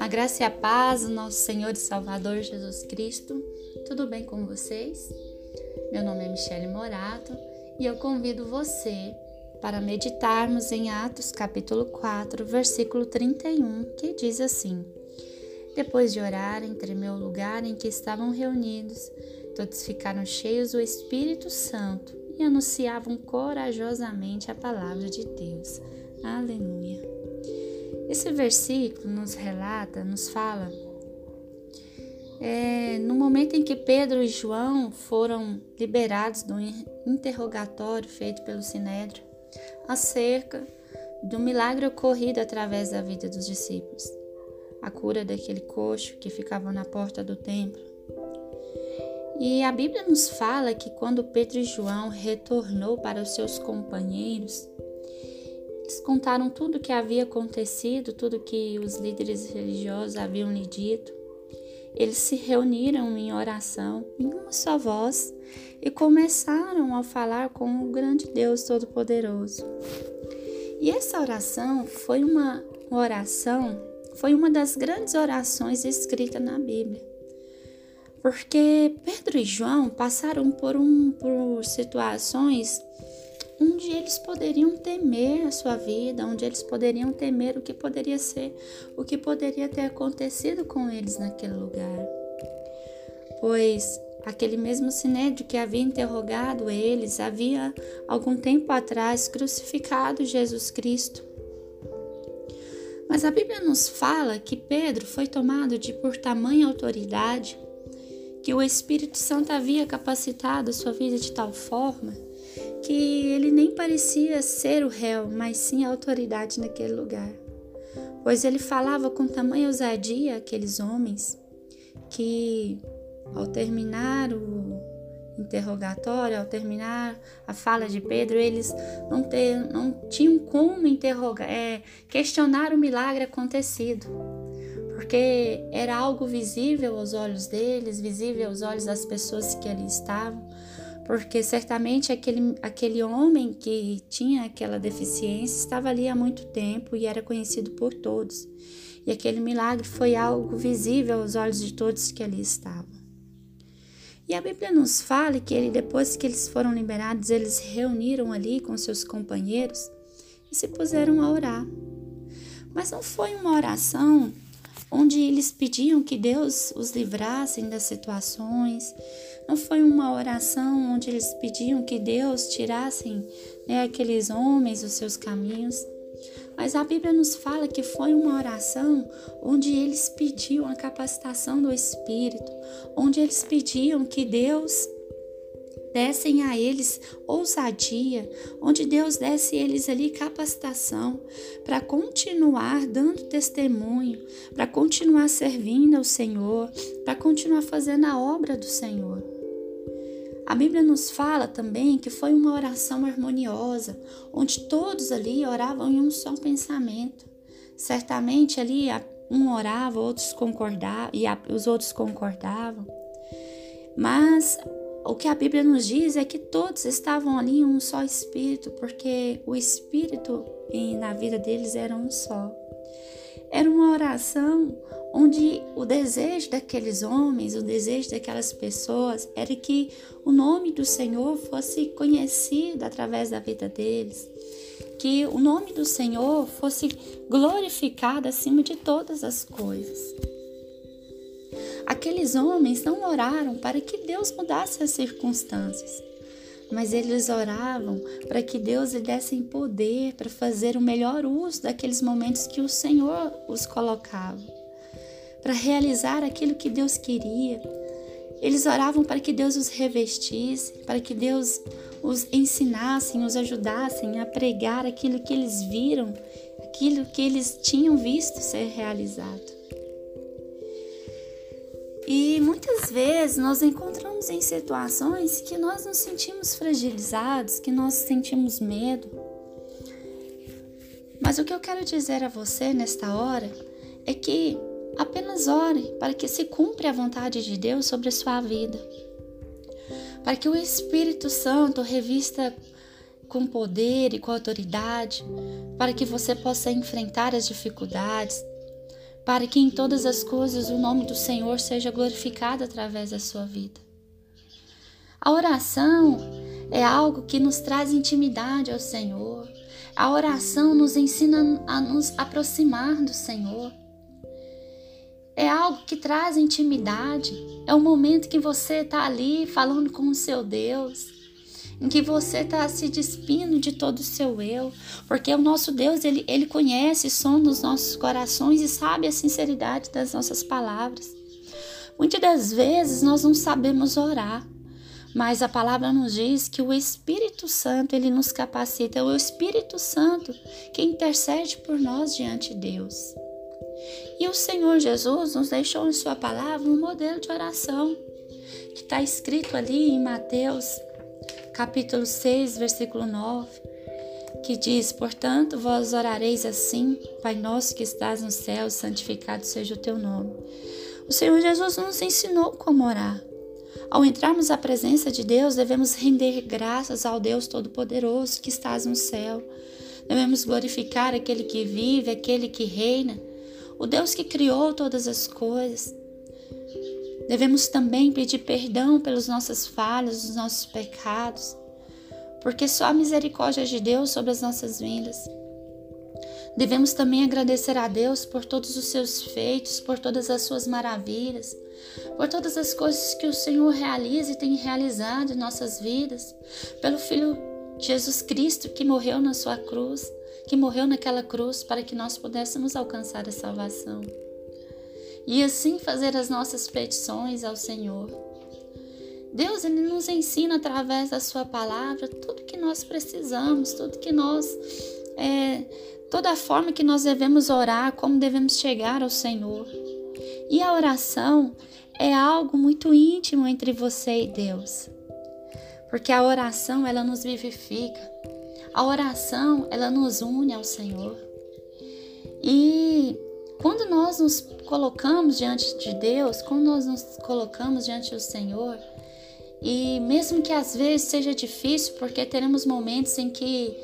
A graça e a paz do nosso Senhor e Salvador Jesus Cristo. Tudo bem com vocês? Meu nome é Michele Morato e eu convido você para meditarmos em Atos capítulo 4, versículo 31, que diz assim: Depois de orarem, tremeu o lugar em que estavam reunidos, todos ficaram cheios do Espírito Santo e anunciavam corajosamente a palavra de Deus. Aleluia. Esse versículo nos relata, nos fala, é, no momento em que Pedro e João foram liberados do interrogatório feito pelo Sinédrio acerca do milagre ocorrido através da vida dos discípulos, a cura daquele coxo que ficava na porta do templo e a Bíblia nos fala que quando Pedro e João retornou para os seus companheiros, eles contaram tudo o que havia acontecido, tudo que os líderes religiosos haviam lhe dito. Eles se reuniram em oração, em uma só voz, e começaram a falar com o grande Deus Todo-Poderoso. E essa oração foi uma oração, foi uma das grandes orações escritas na Bíblia porque Pedro e João passaram por, um, por situações onde eles poderiam temer a sua vida, onde eles poderiam temer o que poderia ser, o que poderia ter acontecido com eles naquele lugar. Pois aquele mesmo sinédrio que havia interrogado eles havia algum tempo atrás crucificado Jesus Cristo. Mas a Bíblia nos fala que Pedro foi tomado de por tamanha autoridade que o Espírito Santo havia capacitado a sua vida de tal forma que ele nem parecia ser o réu, mas sim a autoridade naquele lugar. Pois ele falava com tamanha ousadia aqueles homens que, ao terminar o interrogatório, ao terminar a fala de Pedro, eles não, ter, não tinham como interrogar, é, questionar o milagre acontecido porque era algo visível aos olhos deles, visível aos olhos das pessoas que ali estavam, porque certamente aquele, aquele homem que tinha aquela deficiência estava ali há muito tempo e era conhecido por todos. E aquele milagre foi algo visível aos olhos de todos que ali estavam. E a Bíblia nos fala que ele, depois que eles foram liberados, eles reuniram ali com seus companheiros e se puseram a orar. Mas não foi uma oração onde eles pediam que Deus os livrasse das situações. Não foi uma oração onde eles pediam que Deus tirasse né, aqueles homens dos seus caminhos. Mas a Bíblia nos fala que foi uma oração onde eles pediam a capacitação do Espírito, onde eles pediam que Deus dessem a eles ousadia, onde Deus desse a eles ali capacitação para continuar dando testemunho, para continuar servindo ao Senhor, para continuar fazendo a obra do Senhor. A Bíblia nos fala também que foi uma oração harmoniosa, onde todos ali oravam em um só pensamento. Certamente ali um orava, outros concordavam e os outros concordavam. Mas o que a Bíblia nos diz é que todos estavam ali em um só espírito, porque o espírito na vida deles era um só. Era uma oração onde o desejo daqueles homens, o desejo daquelas pessoas era que o nome do Senhor fosse conhecido através da vida deles, que o nome do Senhor fosse glorificado acima de todas as coisas. Aqueles homens não oraram para que Deus mudasse as circunstâncias, mas eles oravam para que Deus lhe desse poder para fazer o melhor uso daqueles momentos que o Senhor os colocava, para realizar aquilo que Deus queria. Eles oravam para que Deus os revestisse, para que Deus os ensinasse, os ajudasse a pregar aquilo que eles viram, aquilo que eles tinham visto ser realizado. E muitas vezes nós encontramos em situações que nós nos sentimos fragilizados, que nós sentimos medo. Mas o que eu quero dizer a você nesta hora é que apenas ore para que se cumpra a vontade de Deus sobre a sua vida. Para que o Espírito Santo revista com poder e com autoridade, para que você possa enfrentar as dificuldades, para que em todas as coisas o nome do Senhor seja glorificado através da sua vida. A oração é algo que nos traz intimidade ao Senhor. A oração nos ensina a nos aproximar do Senhor. É algo que traz intimidade. É o momento que você está ali falando com o seu Deus em que você está se despindo de todo o seu eu, porque o nosso Deus, ele, ele conhece o som dos nossos corações e sabe a sinceridade das nossas palavras. Muitas das vezes nós não sabemos orar, mas a palavra nos diz que o Espírito Santo, ele nos capacita, é o Espírito Santo que intercede por nós diante de Deus. E o Senhor Jesus nos deixou em Sua palavra um modelo de oração, que está escrito ali em Mateus capítulo 6, versículo 9, que diz: Portanto, vós orareis assim, Pai nosso que estás no céu, santificado seja o teu nome. O Senhor Jesus nos ensinou como orar. Ao entrarmos à presença de Deus, devemos render graças ao Deus Todo-Poderoso que estás no céu. Devemos glorificar aquele que vive, aquele que reina, o Deus que criou todas as coisas. Devemos também pedir perdão pelas nossas falhas, os nossos pecados, porque só a misericórdia de Deus sobre as nossas vidas. Devemos também agradecer a Deus por todos os seus feitos, por todas as suas maravilhas, por todas as coisas que o Senhor realiza e tem realizado em nossas vidas, pelo Filho Jesus Cristo que morreu na sua cruz, que morreu naquela cruz para que nós pudéssemos alcançar a salvação e assim fazer as nossas petições ao Senhor. Deus ele nos ensina através da sua palavra tudo que nós precisamos, tudo que nós é, toda a forma que nós devemos orar, como devemos chegar ao Senhor. E a oração é algo muito íntimo entre você e Deus. Porque a oração ela nos vivifica. A oração ela nos une ao Senhor. E quando nós nos colocamos diante de Deus, quando nós nos colocamos diante do Senhor, e mesmo que às vezes seja difícil, porque teremos momentos em que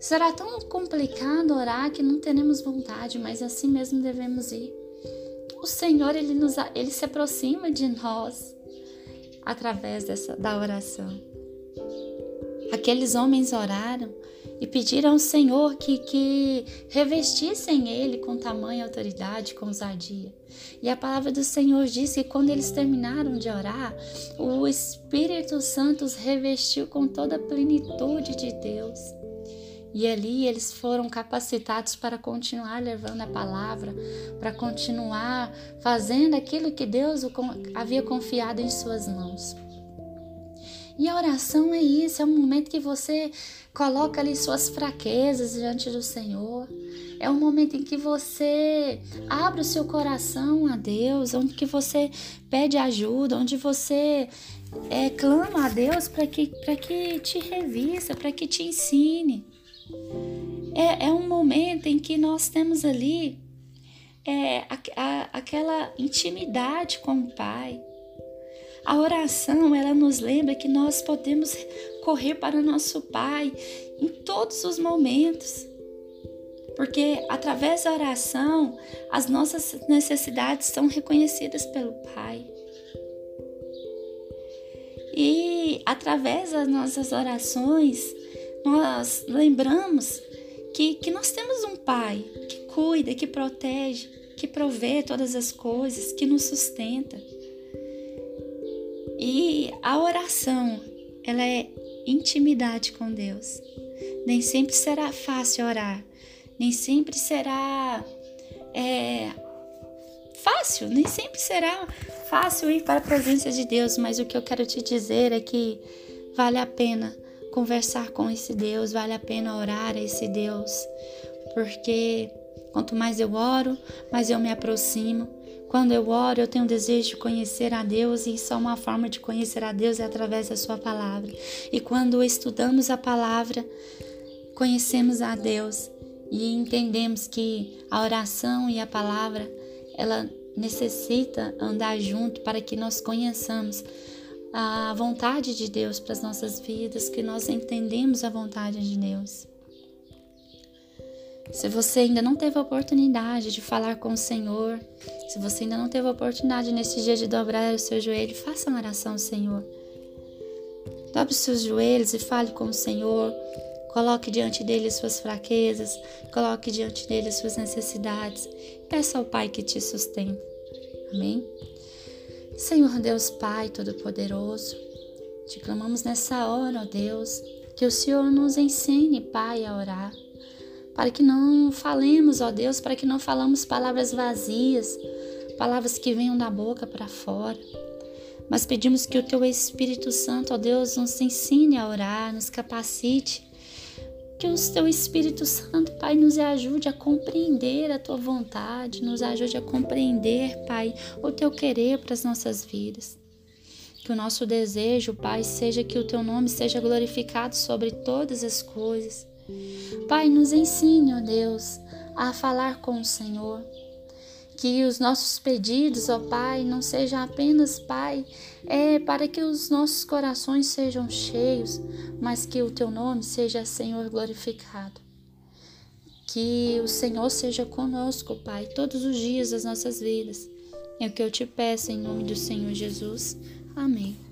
será tão complicado orar que não teremos vontade, mas assim mesmo devemos ir. O Senhor, ele, nos, ele se aproxima de nós através dessa, da oração. Aqueles homens oraram e pediram ao Senhor que, que revestissem ele com tamanha autoridade, com ousadia. E a palavra do Senhor diz que quando eles terminaram de orar, o Espírito Santo os revestiu com toda a plenitude de Deus. E ali eles foram capacitados para continuar levando a palavra, para continuar fazendo aquilo que Deus havia confiado em suas mãos. E a oração é isso, é um momento que você coloca ali suas fraquezas diante do Senhor. É um momento em que você abre o seu coração a Deus, onde que você pede ajuda, onde você é, clama a Deus para que, que te revista, para que te ensine. É, é um momento em que nós temos ali é, a, a, aquela intimidade com o Pai. A oração, ela nos lembra que nós podemos correr para o nosso Pai em todos os momentos. Porque através da oração, as nossas necessidades são reconhecidas pelo Pai. E através das nossas orações, nós lembramos que, que nós temos um Pai que cuida, que protege, que provê todas as coisas, que nos sustenta. E a oração, ela é intimidade com Deus. Nem sempre será fácil orar, nem sempre será é, fácil, nem sempre será fácil ir para a presença de Deus, mas o que eu quero te dizer é que vale a pena conversar com esse Deus, vale a pena orar a esse Deus, porque quanto mais eu oro, mais eu me aproximo, quando eu oro, eu tenho desejo de conhecer a Deus e só uma forma de conhecer a Deus é através da Sua palavra. E quando estudamos a palavra, conhecemos a Deus e entendemos que a oração e a palavra ela necessita andar junto para que nós conheçamos a vontade de Deus para as nossas vidas, que nós entendemos a vontade de Deus. Se você ainda não teve a oportunidade de falar com o Senhor, se você ainda não teve a oportunidade nesse dia de dobrar o seu joelho, faça uma oração ao Senhor. Dobre os seus joelhos e fale com o Senhor. Coloque diante dele suas fraquezas, coloque diante dele suas necessidades. Peça ao Pai que te sustente. Amém? Senhor Deus Pai Todo-Poderoso, te clamamos nessa hora, ó Deus, que o Senhor nos ensine, Pai, a orar para que não falemos, ó Deus, para que não falamos palavras vazias, palavras que venham da boca para fora. Mas pedimos que o Teu Espírito Santo, ó Deus, nos ensine a orar, nos capacite. Que o Teu Espírito Santo, Pai, nos ajude a compreender a Tua vontade, nos ajude a compreender, Pai, o Teu querer para as nossas vidas. Que o nosso desejo, Pai, seja que o Teu nome seja glorificado sobre todas as coisas Pai, nos ensine, ó Deus, a falar com o Senhor. Que os nossos pedidos, ó Pai, não sejam apenas, Pai, é para que os nossos corações sejam cheios, mas que o Teu nome seja, Senhor, glorificado. Que o Senhor seja conosco, Pai, todos os dias das nossas vidas. É o que eu te peço em nome do Senhor Jesus. Amém.